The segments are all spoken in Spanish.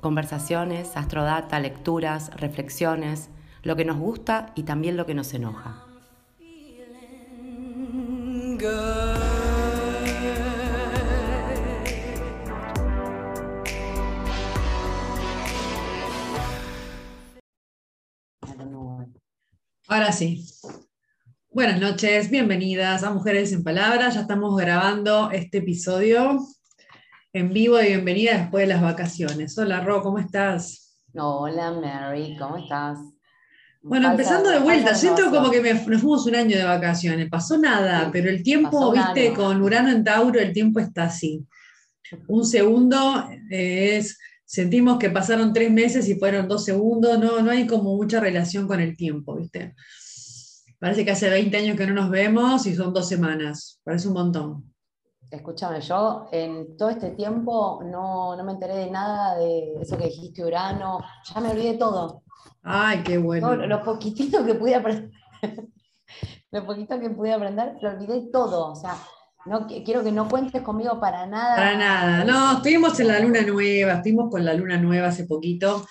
Conversaciones, astrodata, lecturas, reflexiones, lo que nos gusta y también lo que nos enoja. Ahora sí. Buenas noches, bienvenidas a Mujeres en Palabras. Ya estamos grabando este episodio en vivo y bienvenida después de las vacaciones. Hola Ro, ¿cómo estás? Hola Mary, ¿cómo estás? Bueno, empezando de vuelta, siento como que nos fuimos un año de vacaciones, pasó nada, pero el tiempo, viste, con Urano en Tauro, el tiempo está así. Un segundo eh, es, sentimos que pasaron tres meses y fueron dos segundos, no, no hay como mucha relación con el tiempo, viste. Parece que hace 20 años que no nos vemos y son dos semanas, parece un montón. Escúchame, yo en todo este tiempo no, no me enteré de nada de eso que dijiste Urano, ya me olvidé todo. Ay, qué bueno. lo poquitito que pude aprender, lo poquito que pude aprender, lo olvidé todo. O sea, no, quiero que no cuentes conmigo para nada. Para nada. No, estuvimos en la luna nueva, estuvimos con la luna nueva hace poquito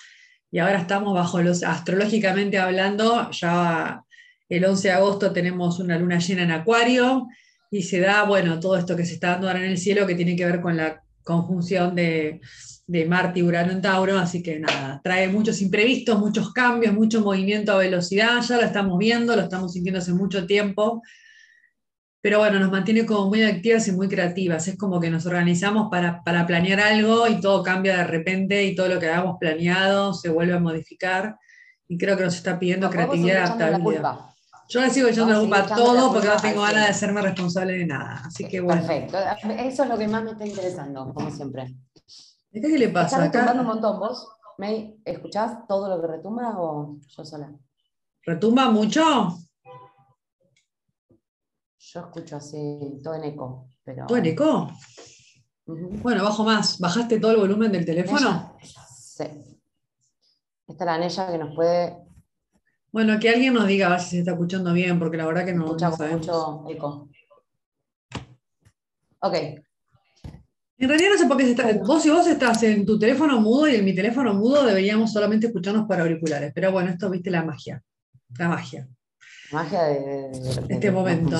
y ahora estamos bajo los, astrológicamente hablando, ya el 11 de agosto tenemos una luna llena en Acuario y se da, bueno, todo esto que se está dando ahora en el cielo que tiene que ver con la conjunción de, de Marte y Urano en Tauro, así que nada, trae muchos imprevistos, muchos cambios, mucho movimiento a velocidad, ya lo estamos viendo, lo estamos sintiendo hace mucho tiempo, pero bueno, nos mantiene como muy activas y muy creativas, es como que nos organizamos para, planear algo y todo cambia de repente y todo lo que habíamos planeado se vuelve a modificar y creo que nos está pidiendo creatividad y adaptabilidad. Yo le sigo echando la culpa a todo porque no tengo ganas de hacerme responsable de nada. Así que bueno. Perfecto. Eso es lo que más me está interesando, como siempre. ¿Qué le pasa? Está retumbando un montón. ¿Vos, May, escuchás todo lo que retumba o yo sola? ¿Retumba mucho? Yo escucho así, todo en eco. Pero... ¿Todo en eco? Bueno, bajo más. ¿Bajaste todo el volumen del teléfono? Sí. Esta es la anella que nos puede. Bueno, que alguien nos diga si se está escuchando bien, porque la verdad que no, Escucha mucho eco. Ok, en realidad no sé por qué se está. Vos, si vos estás en tu teléfono mudo y en mi teléfono mudo, deberíamos solamente escucharnos por auriculares. Pero bueno, esto viste la magia. La magia. Magia de, este momento.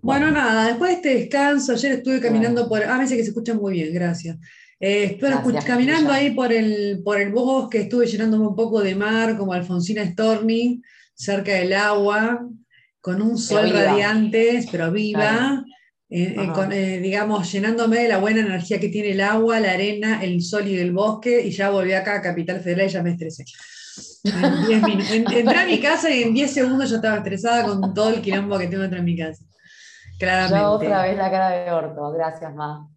Bueno, nada, después de este descanso, ayer estuve caminando por. Ah, me dice que se escucha muy bien, gracias. Eh, estuve caminando ahí por el, por el bosque, estuve llenándome un poco de mar, como Alfonsina Storni, cerca del agua, con un sol radiante, pero viva. Eh, eh, eh, digamos, llenándome de la buena energía que tiene el agua, la arena, el sol y el bosque, y ya volví acá a Capital Federal y ya me estresé. entré a mi casa y en 10 segundos ya estaba estresada con todo el quilombo que tengo dentro de mi casa. Claramente. otra vez la cara de orto, gracias, Ma.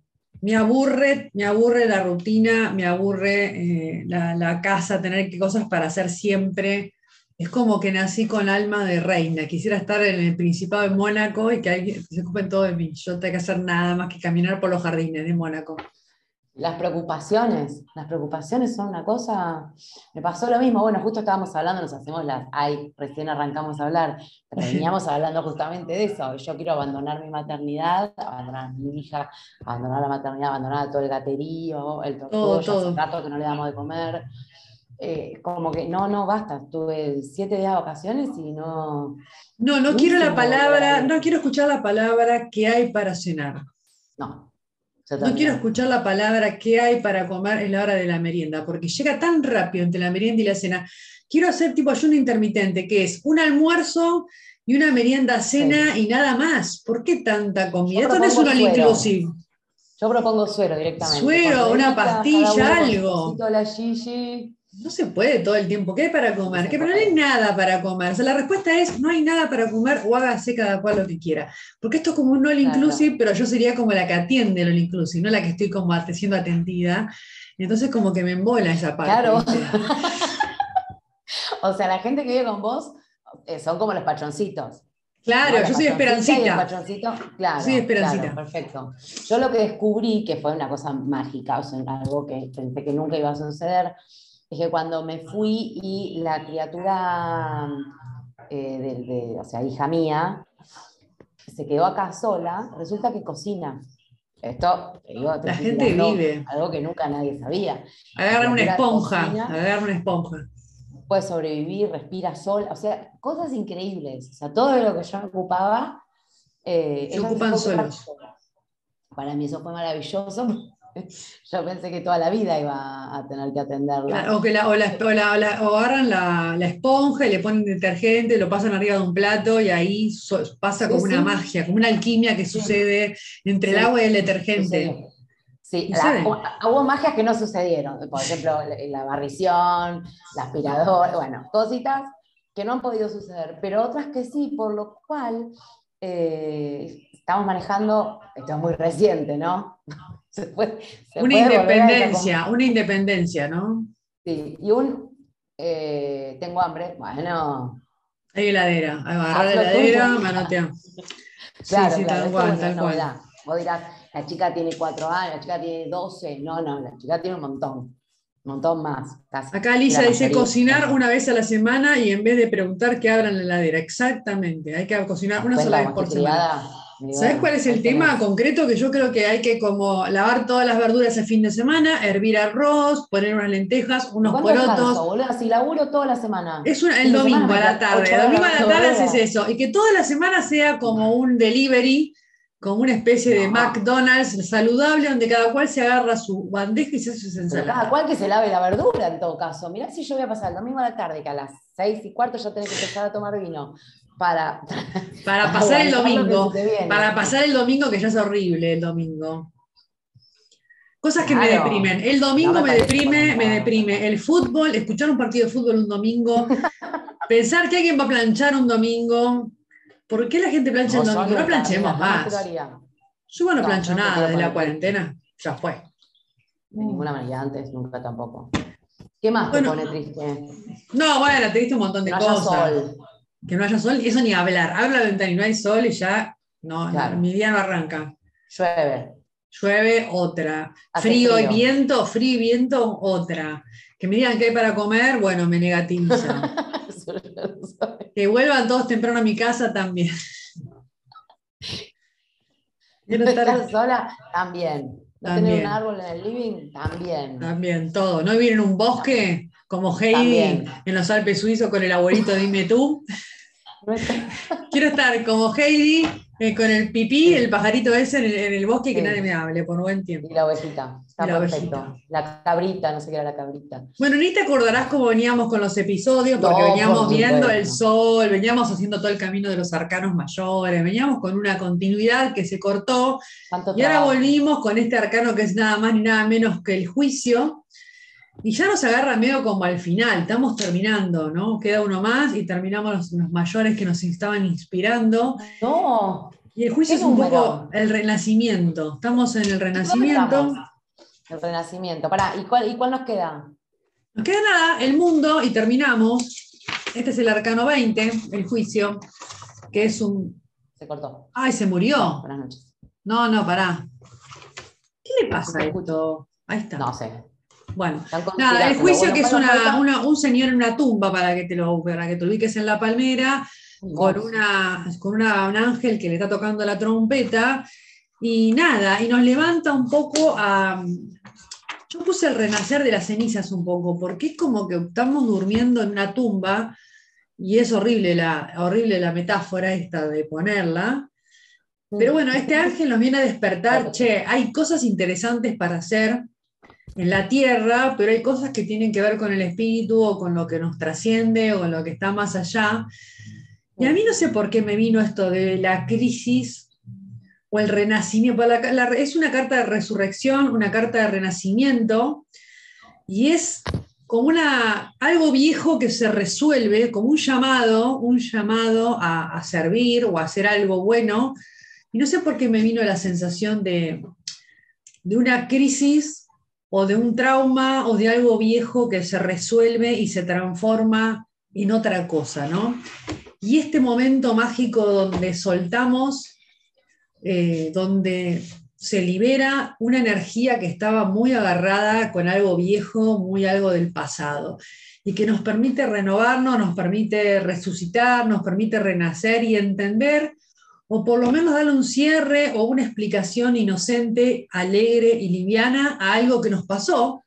Me aburre, me aburre la rutina, me aburre la, la, casa, tener que cosas para hacer siempre es como que nací con alma de reina. Quisiera estar en el Principado de Mónaco y que alguien se ocupe todo de mí. Yo tengo que hacer nada más que caminar por los jardines de Mónaco. Las preocupaciones, las preocupaciones son una cosa. Me pasó lo mismo. Bueno, justo estábamos hablando, nos hacemos las. Ay, recién arrancamos a hablar, pero veníamos hablando justamente de eso. Yo quiero abandonar mi maternidad, abandonar a mi hija, abandonar la maternidad, abandonar todo el gaterío, el todo, todo. el gato que no le damos de comer. Eh, como que no, no, basta, tuve siete días de vacaciones y no... No, no quiero la palabra, no quiero escuchar la palabra que hay para cenar. No. No quiero escuchar la palabra que hay para comer en la hora de la merienda, porque llega tan rápido entre la merienda y la cena. Quiero hacer tipo ayuno intermitente, que es un almuerzo y una merienda cena y nada más. ¿Por qué tanta comida? Esto no es un all inclusive. Yo propongo suero directamente. Suero, una pastilla, algo. La Gigi. No se puede todo el tiempo. ¿Qué hay para comer? ¿Qué? Pero no hay nada para comer. O sea, la respuesta es, no hay nada para comer o hágase cada cual lo que quiera. Porque esto es como un all inclusive, pero yo sería como la que atiende el all inclusive, no la que estoy como siendo atendida. Entonces como que me embola esa parte. Claro. o sea, la gente que vive con vos eh, son como los pachoncitos. Claro, yo soy esperancita. Claro, soy esperancita. perfecto. Yo lo que descubrí, que fue una cosa mágica, o sea, algo que pensé que nunca iba a suceder, es que cuando me fui y la criatura, eh, de, o sea, hija mía, se quedó acá sola, resulta que cocina. Esto, la gente vive. Algo que nunca nadie sabía. Agarra una esponja, agarra una esponja puede sobrevivir, respira sola, o sea, cosas increíbles. O sea, todo lo que yo me ocupaba. Eh, se ocupan solos. Para mí eso fue maravilloso. Yo pensé que toda la vida iba a tener que atenderla. o, que la, o, la, o, agarran la, la, esponja y le ponen detergente, lo pasan arriba de un plato y ahí pasa como una magia, como una alquimia que sucede entre el agua y el detergente. Sí, hubo magias que no sucedieron, por ejemplo, la, barrición, la aspiradora, bueno, cositas que no han podido suceder, pero otras que sí, por lo cual eh, estamos manejando, esto es muy reciente, ¿no? una independencia, una independencia, ¿no? Sí, y un, eh, tengo hambre, bueno. Hay heladera, agarrar la heladera, manotea. Claro, sí, sí, tal cual, tal cual. Vos dirás, la chica tiene cuatro años, la chica tiene doce, no, no, la chica tiene un montón, un montón más. Acá Lisa dice cocinar una vez a la semana y en vez de preguntar que abran la heladera. Exactamente, hay que cocinar una sola vez por semana. ¿Sabes cuál es el tema concreto? Que yo creo que hay que como lavar todas las verduras el fin de semana, hervir arroz, poner unas lentejas, unos porotos. Si laburo toda la semana. Es el domingo a la tarde. El domingo a la tarde haces eso. Y que toda la semana sea como un delivery como una especie de McDonald's saludable donde cada cual se agarra su bandeja y se hace su ensalada. Cada cual que se lave la verdura en todo caso. Mirá si yo voy a pasar el domingo a la tarde, que a las seis y cuarto ya tenés que empezar a tomar vino. Para, para pasar el domingo. Para pasar el domingo, que ya es horrible el domingo. Cosas que me deprimen. El domingo me, deprime, me deprime. El fútbol, escuchar un partido de fútbol un domingo, pensar que alguien va a planchar un domingo, ¿Por qué la gente plancha el domingo? No planchemos más. Yo no, plancho nada desde la cuarentena. Ya fue. De ninguna manera antes, nunca tampoco. ¿Qué más te pone triste? No, bueno, triste un montón de cosas. Sol. Que no haya sol, y eso ni hablar. Habla la ventana y no hay sol y ya no, mi día no arranca. Llueve. Llueve, otra. Frío, y viento, frío y viento, otra. Que me digan qué hay para comer, bueno, me negativiza. Que vuelvan todos temprano a mi casa también. Quiero estar sola también. ¿No tener un árbol en el living? También. También, todo. ¿No vivir en un bosque como Heidi en los Alpes suizos con el abuelito Dime tú? Quiero estar como Heidi eh, con el pipí, el pajarito ese en el, bosque que nadie me hable, por buen tiempo. Y la ovejita, está la perfecto. La cabrita, no sé qué era la cabrita. Bueno, ni te acordarás cómo veníamos con los episodios, porque veníamos viendo el sol, veníamos haciendo todo el camino de los arcanos mayores, veníamos con una continuidad que se cortó, y ahora volvimos con este arcano que es nada más ni nada menos que el juicio, y ya nos agarra medio como al final, estamos terminando, ¿no? Queda uno más y terminamos los, mayores que nos estaban inspirando. No. Y el juicio es un poco el renacimiento. Estamos en el renacimiento. El renacimiento. Pará, ¿y cuál, ¿y cuál nos queda? Nos queda nada, el mundo, y terminamos. Este es el arcano 20, el juicio, que es un. Se cortó. Ay, se murió. Buenas noches. No, no, pará. ¿Qué le pasa a esto? Ahí está. No sé. Bueno, nada, el juicio que es un señor en una tumba para que te lo, para que te ubiques en la palmera, con, una, con un ángel que le está tocando la trompeta, y nada, y nos levanta un poco a... Yo puse el renacer de las cenizas un poco, porque es como que estamos durmiendo en una tumba, y es horrible la, horrible la metáfora esta de ponerla, pero bueno, este ángel nos viene a despertar, che, hay cosas interesantes para hacer, en la tierra, pero hay cosas que tienen que ver con el espíritu o con lo que nos trasciende o lo que está más allá. Y a mí no sé por qué me vino esto de la crisis o el renacimiento. es una carta de resurrección, una carta de renacimiento, y es como una, algo viejo que se resuelve, como un llamado, un llamado a, a servir o a hacer algo bueno. Y no sé por qué me vino la sensación de, de una crisis o de un trauma o de algo viejo que se resuelve y se transforma en otra cosa, ¿no? Y este momento mágico donde soltamos, eh, donde se libera una energía que estaba muy agarrada con algo viejo, muy algo del pasado, y que nos permite renovarnos, nos permite resucitar, nos permite renacer y entender, o por lo menos darle un cierre o una explicación inocente, alegre y liviana a algo que nos pasó,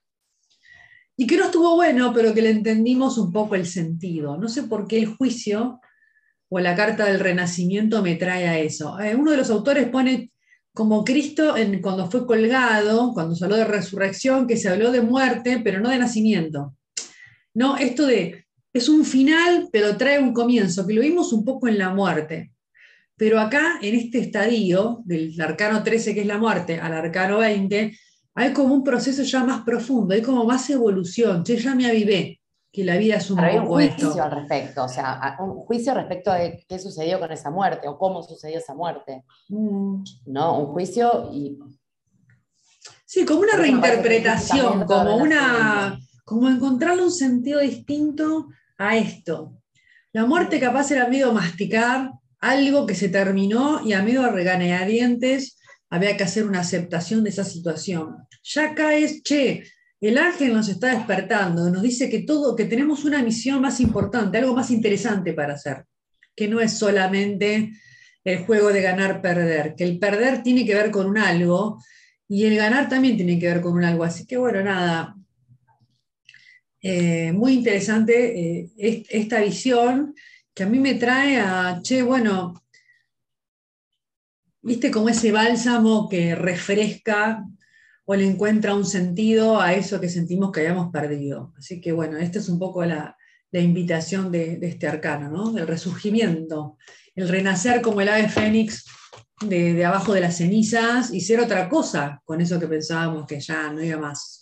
y que no estuvo bueno, pero que le entendimos un poco el sentido. No sé por qué el juicio o la carta del renacimiento me trae a eso. Eh, uno de los autores pone como Cristo en, cuando fue colgado, cuando se habló de resurrección, que se habló de muerte, pero no de nacimiento. No, esto de, es un final, pero trae un comienzo, que lo vimos un poco en la muerte. Pero acá, en este estadio, del arcano 13, que es la muerte, al arcano 20, hay como un proceso ya más profundo, hay como más evolución. Yo ya me avivé que la vida es un Pero hay un juicio al respecto, o sea, un juicio respecto de qué sucedió con esa muerte o cómo sucedió esa muerte. Mm. ¿No? Un juicio y. Sí, como una reinterpretación, como una. como encontrarle un sentido distinto a esto. La muerte capaz era medio masticar algo que se terminó y a medio reganear dientes había que hacer una aceptación de esa situación. Ya acá es, che, el ángel nos está despertando, nos dice que todo, que tenemos una misión más importante, algo más interesante para hacer, que no es solamente el juego de ganar-perder, que el perder tiene que ver con un algo y el ganar también tiene que ver con un algo. Así que bueno, nada, eh, muy interesante eh, esta visión que a mí me trae a, che, bueno, viste como ese bálsamo que refresca o le encuentra un sentido a eso que sentimos que habíamos perdido. Así que bueno, esta es un poco la, invitación de, este arcano, ¿no? El resurgimiento, el renacer como el ave fénix de, abajo de las cenizas y ser otra cosa con eso que pensábamos que ya no iba más.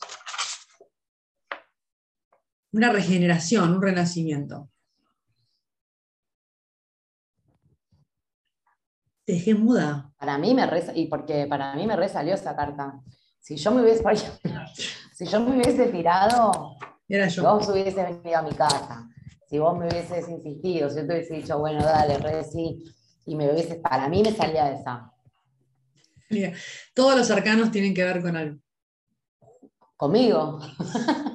Una regeneración, un renacimiento. Te dejé muda. Para mí me y porque para mí me resalió esa carta. Si yo me hubiese, si yo me hubiese tirado, Era yo. vos hubiese venido a mi casa, si vos me hubieses insistido, si yo te hubiese dicho, bueno, dale, re sí, y me hubiese, para mí me salía esa. todos los arcanos tienen que ver con algo. Conmigo.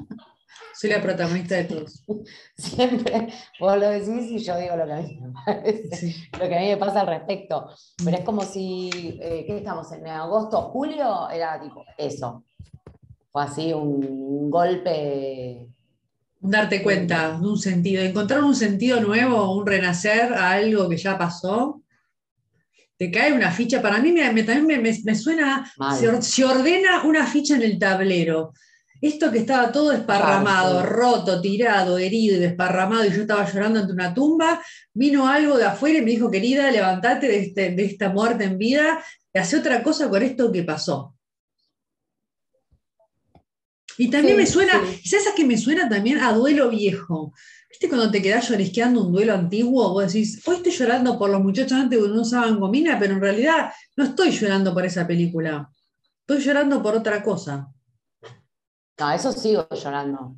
Soy la protagonista de todos. Siempre vos lo decís y yo digo lo que a mí me parece, lo que a mí me pasa al respecto. Pero es como si, eh, ¿qué estamos? En agosto, julio, era tipo eso. Fue así un golpe. Darte cuenta de un sentido, encontrar un sentido nuevo, un renacer a algo que ya pasó. Te cae una ficha, para mí me, también me, suena, se ordena una ficha en el tablero esto que estaba todo esparramado, roto, tirado, herido y desparramado, y yo estaba llorando ante una tumba, vino algo de afuera y me dijo, querida, levantate de, este, esta muerte en vida y hace otra cosa con esto que pasó. Y también me suena, ¿sabes a que me suena también a duelo viejo? ¿Viste cuando te quedás llorisqueando un duelo antiguo? Vos decís, hoy estoy llorando por los muchachos antes que no usaban gomina, pero en realidad no estoy llorando por esa película. Estoy llorando por otra cosa. No, eso sigo llorando.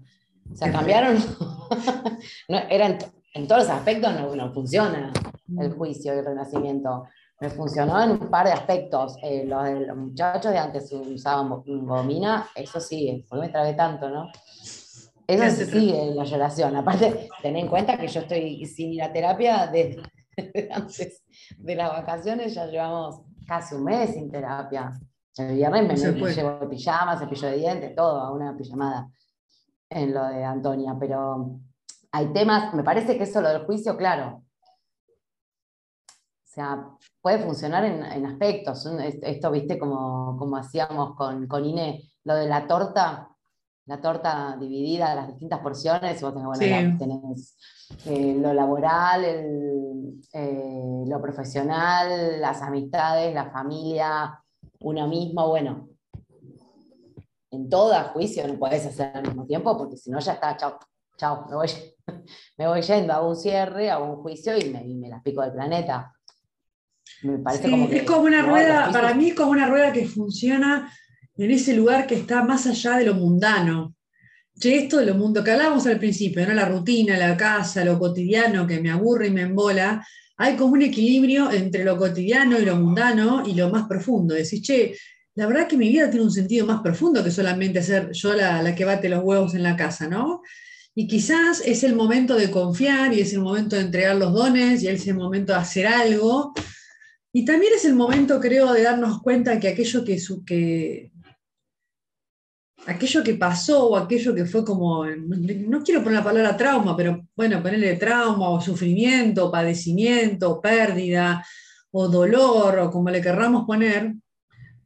O sea, cambiaron. no, eran, en todos los aspectos no, funciona el mm. juicio y el renacimiento. Me funcionó en un par de aspectos. Eh, los, los muchachos de antes usaban gomina, eso sí, ¿por qué me tragué tanto, no? Eso sí sigue la lloración. Aparte, ten en cuenta que yo estoy sin ir a terapia desde, antes de las vacaciones, ya llevamos casi un mes sin terapia. El viernes me, me, llevo pijama, cepillo de dientes, todo, a una pijamada en lo de Antonia, pero hay temas, me parece que eso lo del juicio, claro. O sea, puede funcionar en, aspectos. Esto, viste, como, como hacíamos con, con Ine, lo de la torta, la torta dividida, las distintas porciones, vos tenés, eh, lo laboral, eh, lo profesional, las amistades, la familia, una misma, bueno, en toda juicio no puedes hacer al mismo tiempo, porque si no ya está, chao, chao, me voy, me voy yendo, hago un cierre, hago un juicio y me, me las pico del planeta. Me parece como es como una rueda, para mí es como una rueda que funciona en ese lugar que está más allá de lo mundano, che, esto de lo mundo que hablábamos al principio, ¿no? La rutina, la casa, lo cotidiano que me aburre y me embola, hay como un equilibrio entre lo cotidiano y lo mundano y lo más profundo. Decís, che, la verdad que mi vida tiene un sentido más profundo que solamente ser yo la, la que bate los huevos en la casa, ¿no? Y quizás es el momento de confiar y es el momento de entregar los dones y es el momento de hacer algo. Y también es el momento, creo, de darnos cuenta que aquello que, que, aquello que pasó o aquello que fue como, no quiero poner la palabra trauma, pero bueno, ponerle trauma o sufrimiento, o padecimiento, o pérdida, o dolor, o como le querramos poner,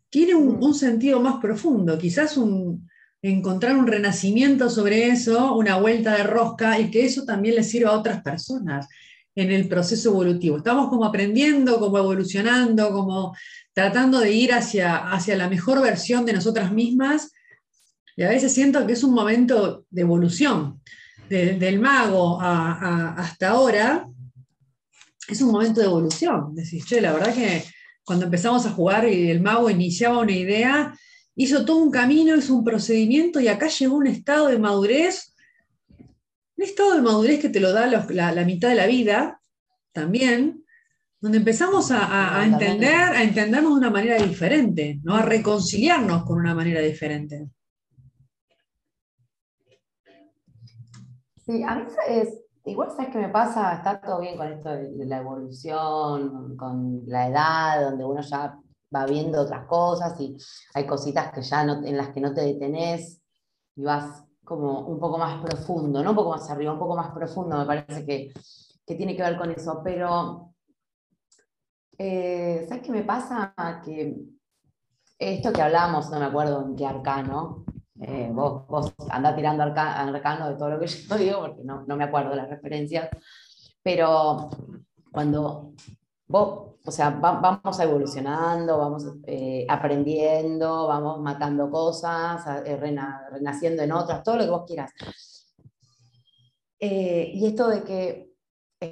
tiene un, un sentido más profundo, quizás un, encontrar un renacimiento sobre eso, una vuelta de rosca y que eso también le sirva a otras personas en el proceso evolutivo. Estamos como aprendiendo, como evolucionando, como tratando de ir hacia, hacia la mejor versión de nosotras mismas y a veces siento que es un momento de evolución. del mago hasta ahora, es un momento de evolución. Decís, che, la verdad que cuando empezamos a jugar y el mago iniciaba una idea, hizo todo un camino, hizo un procedimiento y acá llegó un estado de madurez, un estado de madurez que te lo da la, mitad de la vida también, donde empezamos a, entender, a entendernos de una manera diferente, ¿no? a reconciliarnos con una manera diferente. Sí, a mí es, igual sabes qué me pasa, está todo bien con esto de la evolución, con la edad, donde uno ya va viendo otras cosas y hay cositas que ya no, en las que no te detenés y vas como un poco más profundo, no un poco más arriba, un poco más profundo, me parece que, tiene que ver con eso, pero eh, ¿sabes qué me pasa? Que esto que hablamos, no me acuerdo en qué arcano, eh, vos, vos andás tirando arcano de todo lo que yo digo, porque no, no me acuerdo las referencias, pero cuando vos, o sea, vamos evolucionando, vamos eh, aprendiendo, vamos matando cosas, eh, renaciendo en otras, todo lo que vos quieras. Eh, y esto de que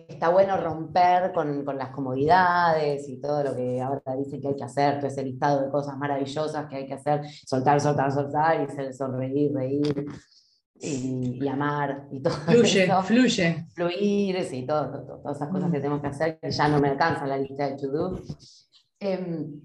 está bueno romper con, con, las comodidades y todo lo que ahora dicen que hay que hacer, todo ese listado de cosas maravillosas que hay que hacer, soltar, soltar, soltar y sonreír, reír y, amar y todo. Fluye, fluye. Fluir, sí, todo, todas esas cosas que tenemos que hacer que ya no me alcanza la lista de to-do. Em,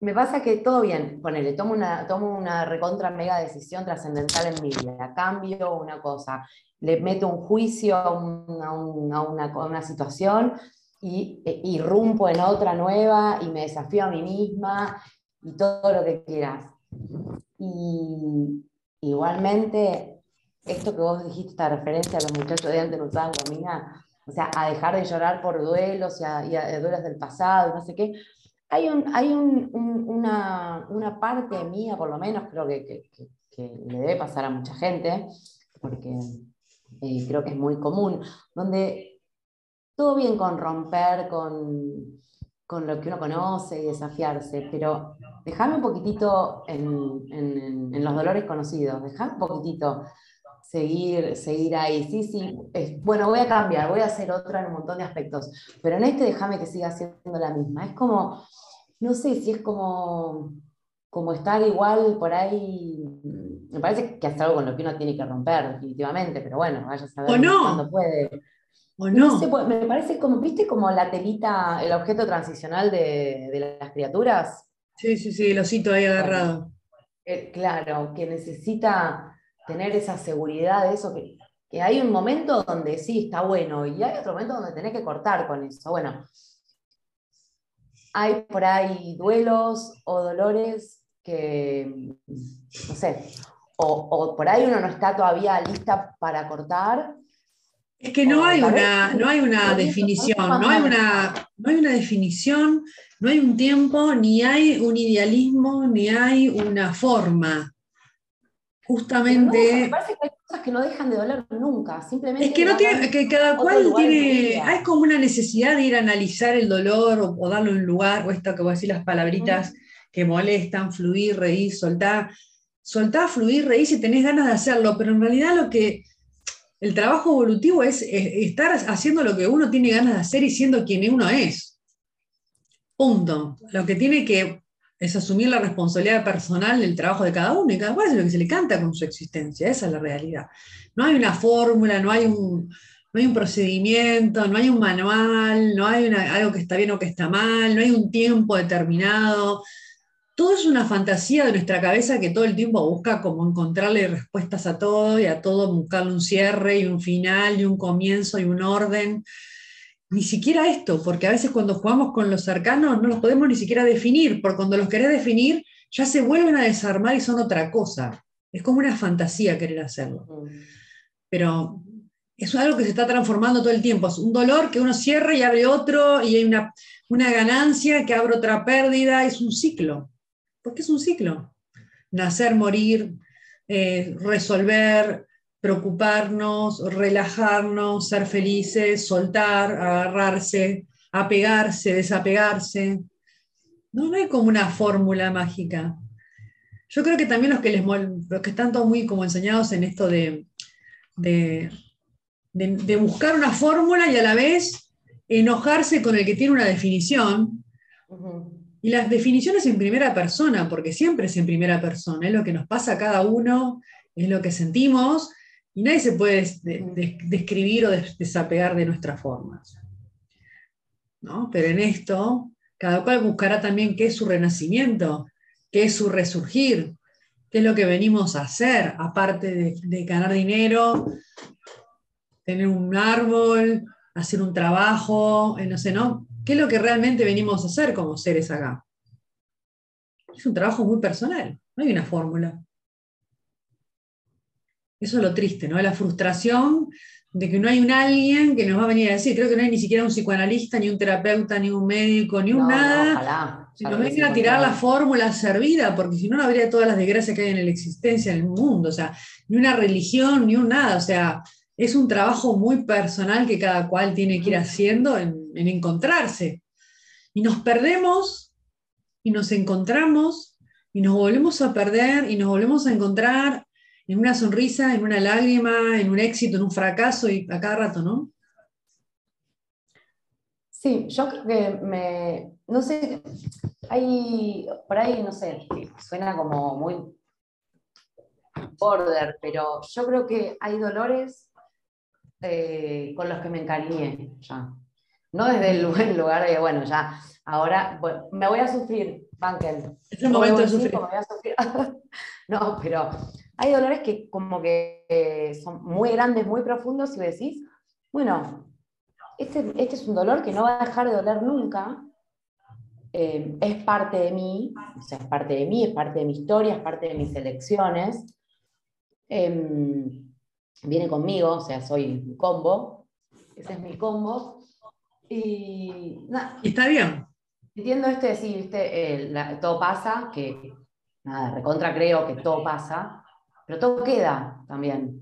me pasa que todo bien, ponele, tomo una, tomo una recontra mega decisión trascendental en mi vida, cambio una cosa, le meto un juicio a, una, una, situación y e, irrumpo en otra nueva y me desafío a mí misma y todo lo que quieras. Y, Igualmente, esto que vos dijiste, esta referencia a los muchachos de antes no o sea, a dejar de llorar por duelos y a, duelos del pasado, no sé qué. Hay, un, hay un, una, una, parte mía, por lo menos, creo que, que, le debe pasar a mucha gente, porque eh, creo que es muy común, donde todo bien con romper, con, con lo que uno conoce y desafiarse, pero déjame un poquitito en, los dolores conocidos, déjame un poquitito seguir, seguir ahí. Sí, sí, bueno, voy a cambiar, voy a hacer otra en un montón de aspectos, pero en este déjame que siga siendo la misma. Es como, no sé si es como, como estar igual por ahí. Me parece que es algo con lo que uno tiene que romper, definitivamente, pero bueno, vaya a saber cuándo puede. ¿O no? Pues, me parece como, ¿viste como la telita, el objeto transicional de, las criaturas? Sí, sí, sí, el osito ahí agarrado. Eh, claro, que necesita tener esa seguridad de eso, que, hay un momento donde sí está bueno y hay otro momento donde tenés que cortar con eso. Bueno, hay por ahí duelos o dolores que, no sé, o, o por ahí uno no está todavía lista para cortar es que no hay una, no hay una definición, no hay una, no hay una definición, no hay un tiempo, ni hay un idealismo, ni hay una forma. Justamente. me parece que hay cosas que no dejan de doler nunca. Simplemente. Es que no tiene, que cada cual tiene. Hay como una necesidad de ir a analizar el dolor o, darle un lugar, o esto que voy a decir las palabritas que molestan, fluir, reír, soltar. Soltar, fluir, reír si tenés ganas de hacerlo, pero en realidad lo que el trabajo evolutivo es, estar haciendo lo que uno tiene ganas de hacer y siendo quien uno es. Punto. Lo que tiene que es asumir la responsabilidad personal del trabajo de cada uno y cada cual es lo que se le canta con su existencia, esa es la realidad. No hay una fórmula, no hay un, no hay un procedimiento, no hay un manual, no hay algo que está bien o que está mal, no hay un tiempo determinado. Todo es una fantasía de nuestra cabeza que todo el tiempo busca como encontrarle respuestas a todo y a todo buscarle un cierre y un final y un comienzo y un orden ni siquiera esto, porque a veces cuando jugamos con los arcanos no los podemos ni siquiera definir, porque cuando los querés definir ya se vuelven a desarmar y son otra cosa. Es como una fantasía querer hacerlo. Pero es algo que se está transformando todo el tiempo. Es un dolor que uno cierra y abre otro, y hay una, ganancia que abre otra pérdida. Es un ciclo. Porque es un ciclo. Nacer, morir, eh, resolver, preocuparnos, relajarnos, ser felices, soltar, agarrarse, apegarse, desapegarse. No, no hay como una fórmula mágica. Yo creo que también los que, les, los que están todos muy como enseñados en esto de, de, buscar una fórmula y a la vez enojarse con el que tiene una definición. Y las definiciones en primera persona, porque siempre es en primera persona, es lo que nos pasa a cada uno, es lo que sentimos, y nadie se puede describir o desapegar de nuestras formas. ¿no? Pero en esto, cada cual buscará también qué es su renacimiento, qué es su resurgir, qué es lo que venimos a hacer, aparte de, ganar dinero, tener un árbol, hacer un trabajo, eh, no sé, ¿no? ¿Qué es lo que realmente venimos a hacer como seres acá? Es un trabajo muy personal, no hay una fórmula. Eso es lo triste, ¿no? La frustración de que no hay un alguien que nos va a venir a decir, creo que no hay ni siquiera un psicoanalista, ni un terapeuta, ni un médico, ni un nada. si nos vengan a tirar la fórmula servida, porque si no, no habría todas las desgracias que hay en la existencia, en el mundo, o sea, ni una religión, ni un nada, o sea, es un trabajo muy personal que cada cual tiene que ir haciendo en, en encontrarse. Y nos perdemos y nos encontramos y nos volvemos a perder y nos volvemos a encontrar en una sonrisa, en una lágrima, en un éxito, en un fracaso y a cada rato, ¿no? Sí, yo creo que me, no sé, hay, por ahí, no sé, suena como muy border, pero yo creo que hay dolores eh, con los que me encariñé ya. No desde el buen lugar de, bueno, ya, ahora me voy a sufrir, Banken. Es el momento de sufrir. no, pero hay dolores que como que eh, son muy grandes, muy profundos y decís, bueno, este, este, es un dolor que no va a dejar de doler nunca, eh, es parte de mí, o sea, es parte de mí, es parte de mi historia, es parte de mis elecciones, em, viene conmigo, o sea, soy un combo, ese es mi combo, y, está bien. Entiendo este decir, eh, todo pasa, que nada, recontra creo que todo pasa, pero todo queda también.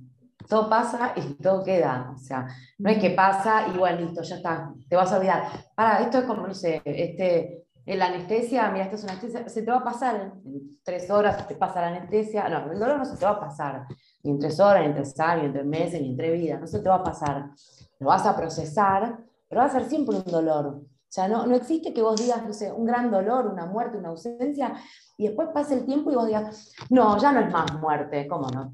Todo pasa y todo queda. O sea, no es que pasa y bueno, listo, ya está, te vas a olvidar. Para, esto es como, no sé, este, la anestesia, mira, esto es una anestesia, se te va a pasar en tres horas, te pasa la anestesia. No, el dolor no se te va a pasar, ni en tres horas, ni en tres años, ni en tres meses, ni en tres vidas, no se te va a pasar. Lo vas a procesar, pero va a ser siempre un dolor. O sea, no, no existe que vos digas, no sé, un gran dolor, una muerte, una ausencia, y después pase el tiempo y vos digas, no, ya no es más muerte. ¿Cómo no?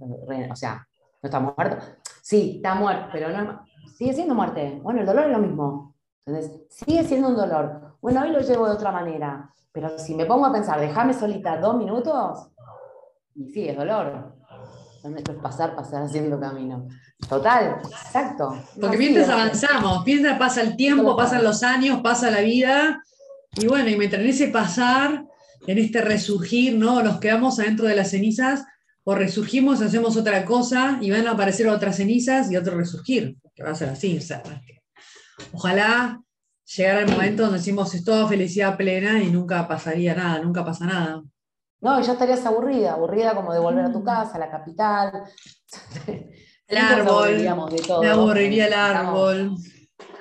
O sea, ¿no está muerto? Sí, está muerto, pero no sigue siendo muerte. Bueno, el dolor es lo mismo. Entonces, sigue siendo un dolor. Bueno, hoy lo llevo de otra manera, pero si me pongo a pensar, déjame solita dos minutos, y sí, es dolor. Esto es pasar, pasar haciendo camino. Total, exacto. Porque mientras avanzamos, mientras pasa el tiempo, pasan los años, pasa la vida, y bueno, y mientras en ese pasar, en este resurgir, ¿no? Nos quedamos adentro de las cenizas, o resurgimos, hacemos otra cosa, y van a aparecer otras cenizas y otro resurgir, que va a ser así. ojalá llegara el momento donde decimos es toda felicidad plena y nunca pasaría nada, nunca pasa nada. No, ya estarías aburrida, aburrida como de volver a tu mm. casa, a la capital. El árbol. Me aburriría el árbol.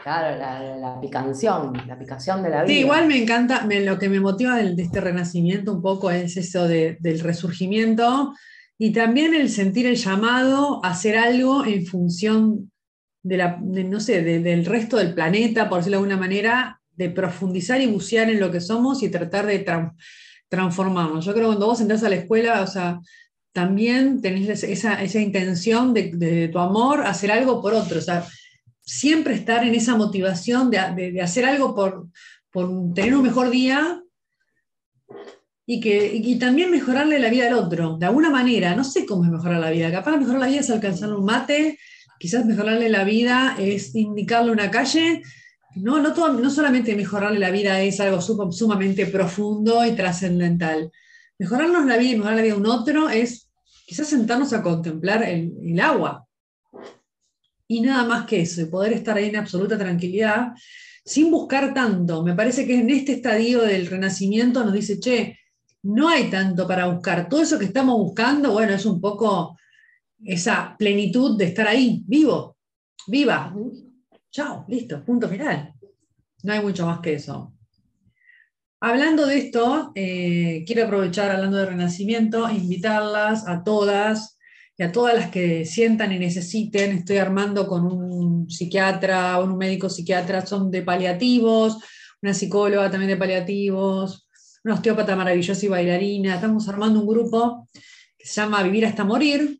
Claro, la, picación, la picación de la vida. Sí, igual me encanta, lo que me motiva de, este renacimiento un poco es eso del resurgimiento y también el sentir el llamado a hacer algo en función de la, no sé, del resto del planeta, por decirlo de alguna manera, de profundizar y bucear en lo que somos y tratar de transformarnos. Yo creo que cuando vos entras a la escuela, o sea, también tenés esa, intención de, tu amor hacer algo por otro, o sea, siempre estar en esa motivación de, hacer algo por, por, tener un mejor día y, que, y también mejorarle la vida al otro, de alguna manera, no sé cómo es mejorar la vida, capaz mejorar la vida es alcanzar un mate, quizás mejorarle la vida es indicarle una calle, no, no, no solamente mejorarle la vida es algo sumamente profundo y trascendental. Mejorarnos la vida y mejorar la vida de un otro es quizás sentarnos a contemplar el, el agua. Y nada más que eso, y poder estar ahí en absoluta tranquilidad, sin buscar tanto. Me parece que en este estadio del renacimiento nos dice, che, no hay tanto para buscar. Todo eso que estamos buscando, bueno, es un poco esa plenitud de estar ahí, vivo, viva. Chao, listo, punto final. No hay mucho más que eso. Hablando de esto, eh, quiero aprovechar, hablando de renacimiento, invitarlas a todas y a todas las que sientan y necesiten. Estoy armando con un psiquiatra o un médico psiquiatra, son de paliativos, una psicóloga también de paliativos, una osteópata maravillosa y bailarina. Estamos armando un grupo que se llama Vivir hasta Morir,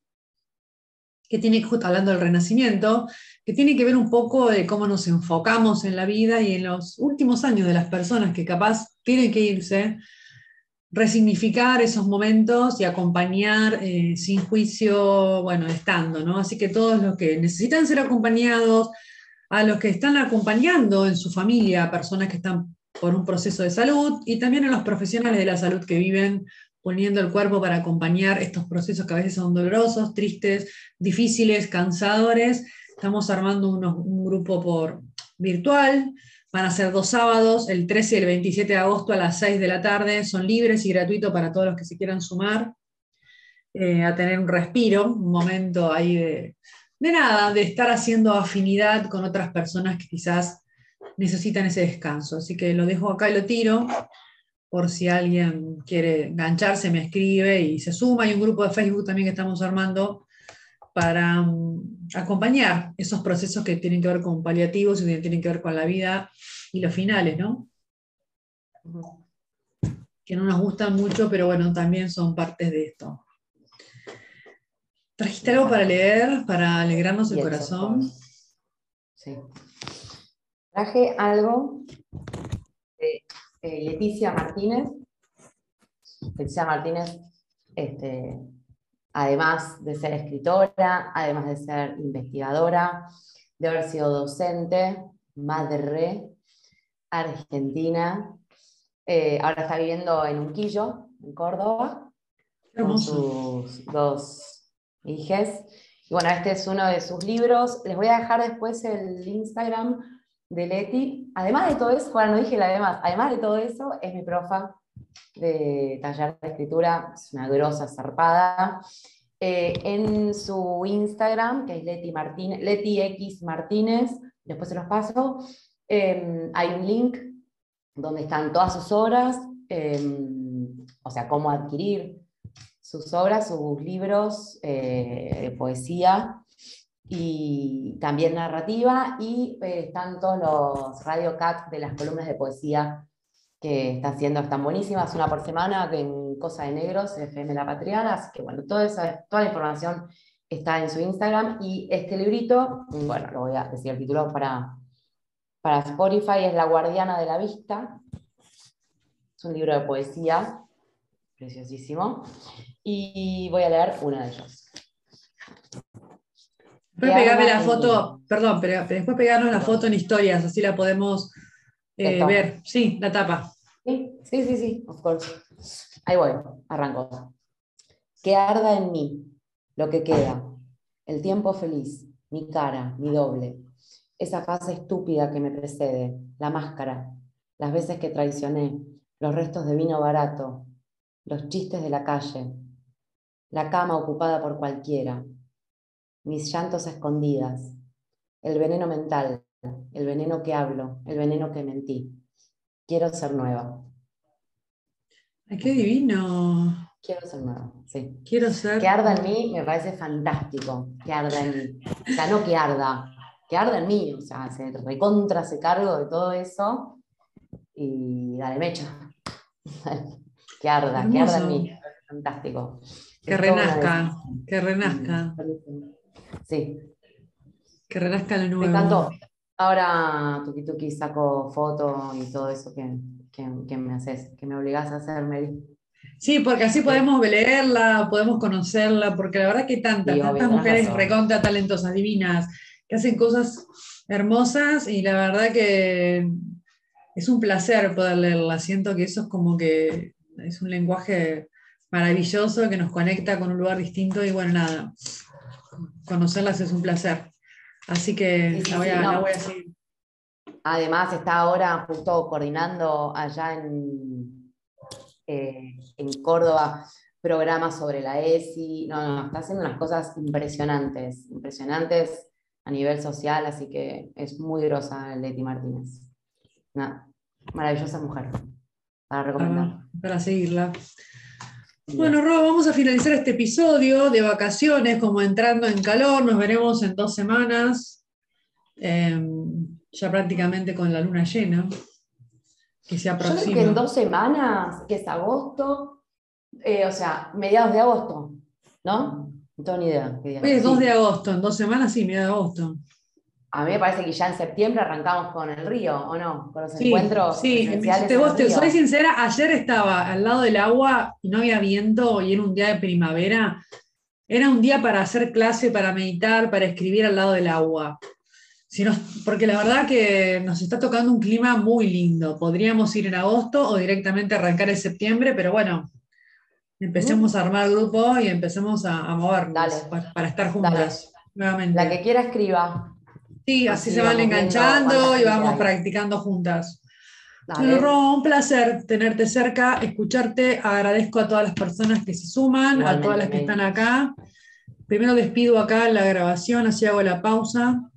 que tiene, hablando del renacimiento, que tiene que ver un poco de cómo nos enfocamos en la vida y en los últimos años de las personas que capaz tienen que irse, resignificar esos momentos y acompañar eh, sin juicio, bueno, estando, ¿no? Así que todos los que necesitan ser acompañados, a los que están acompañando en su familia, personas que están por un proceso de salud y también a los profesionales de la salud que viven poniendo el cuerpo para acompañar estos procesos que a veces son dolorosos, tristes, difíciles, cansadores. Estamos armando un grupo por virtual, van a ser dos sábados, el 13 y el 27 de agosto a las 6 de la tarde, son libres y gratuitos para todos los que se quieran sumar, eh, a tener un respiro, un momento ahí de, de nada, de estar haciendo afinidad con otras personas que quizás necesitan ese descanso. Así que lo dejo acá y lo tiro por si alguien quiere engancharse, me escribe y se suma. Hay un grupo de Facebook también que estamos armando para mm, acompañar esos procesos que tienen que ver con paliativos y que tienen que ver con la vida y los finales, ¿no? Que no nos gustan mucho, pero bueno, también son partes de esto. ¿Trajiste algo para leer, para alegrarnos el corazón? Sí. Traje algo de eh, Leticia Martínez. Leticia Martínez, este, además de ser escritora, además de ser investigadora, de haber sido docente, madre, argentina, eh, ahora está viviendo en Unquillo, en Córdoba, con sus dos hijas. Y bueno, este es uno de sus libros. Les voy a dejar después el Instagram de Leti. Además de todo eso, bueno, no dije la demás, además de todo eso, es mi profa de taller de escritura, es una grosa zarpada. Eh, en su Instagram, que es Leti, Martínez, Leti X Martínez, después se los paso, em, hay un link donde están todas sus obras, em, o sea, cómo adquirir sus obras, sus libros eh, de poesía y también narrativa, y eh, están todos los radio cat de las columnas de poesía que está haciendo, están buenísimas, una por semana en Cosa de Negros, FM La Patriana, así que bueno, toda, esa, toda la información está en su Instagram, y este librito, bueno, lo voy a decir el título para, para Spotify, es La Guardiana de la Vista, es un libro de poesía, preciosísimo, y voy a leer una de ellos. Después pegarme la foto, perdón, pero, después pegarnos la foto en historias, así la podemos eh, ver. Sí, la tapa. Sí, sí, sí, sí, of course. Ahí voy, arranco. Que arda en mí lo que queda, el tiempo feliz, mi cara, mi doble, esa fase estúpida que me precede, la máscara, las veces que traicioné, los restos de vino barato, los chistes de la calle, la cama ocupada por cualquiera, mis llantos escondidas, el veneno mental, el veneno que hablo, el veneno que mentí. Quiero ser nueva. Ay, qué divino. Quiero ser nueva, sí. Quiero ser. Que arda en mí me parece fantástico. Que arda en mí. O sea, no que arda, que arda en mí. O sea, se recontra, se cargo de todo eso. Y dale, mecha. Que arda, que arda en mí. Fantástico. Que renazca, que renazca. Sí. Que renazca el nuevo. Me encantó. Ahora, Tuki Tuki, saco foto y todo eso que, que, me haces, que me obligás a hacer, Mary. Sí, porque así podemos leerla, podemos conocerla, porque la verdad que tantas, tantas mujeres recontra talentosas, divinas, que hacen cosas hermosas y la verdad que es un placer poder leerla. Siento que eso es como que es un lenguaje maravilloso que nos conecta con un lugar distinto y bueno, nada, conocerlas es un placer. Así que la, voy a, voy a seguir. Además está ahora justo coordinando allá en, eh, en Córdoba programas sobre la ESI. No, no, está haciendo unas cosas impresionantes, impresionantes a nivel social, así que es muy grosa Leti Martínez. Una maravillosa mujer para recomendar. para seguirla. Bueno, Rob, vamos a finalizar este episodio de vacaciones, como entrando en calor. Nos veremos en dos semanas, em, ya prácticamente con la luna llena, que se aproxima. Yo creo que en dos semanas, que es agosto, eh, o sea, mediados de agosto, ¿no? No tengo ni idea. Hoy es 2 de agosto, en dos semanas sí, mediados de agosto. A mí me parece que ya en septiembre arrancamos con el río, ¿o no? Con los encuentros. Sí, te, vos, te, soy sincera, ayer estaba al lado del agua y no había viento y era un día de primavera. Era un día para hacer clase, para meditar, para escribir al lado del agua. Si porque la verdad que nos está tocando un clima muy lindo. Podríamos ir en agosto o directamente arrancar en septiembre, pero bueno, empecemos a armar grupo y empecemos a, movernos para, estar juntas nuevamente. La que quiera escriba. Sí, así, se van enganchando y vamos practicando juntas. Bueno, un placer tenerte cerca, escucharte. Agradezco a todas las personas que se suman, a todas las que están acá. Primero despido acá la grabación, así hago la pausa.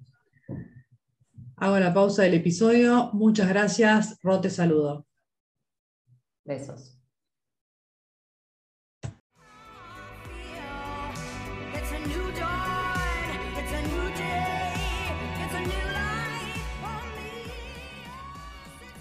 Hago la pausa del episodio. Muchas gracias. Ro, te saludo. Besos.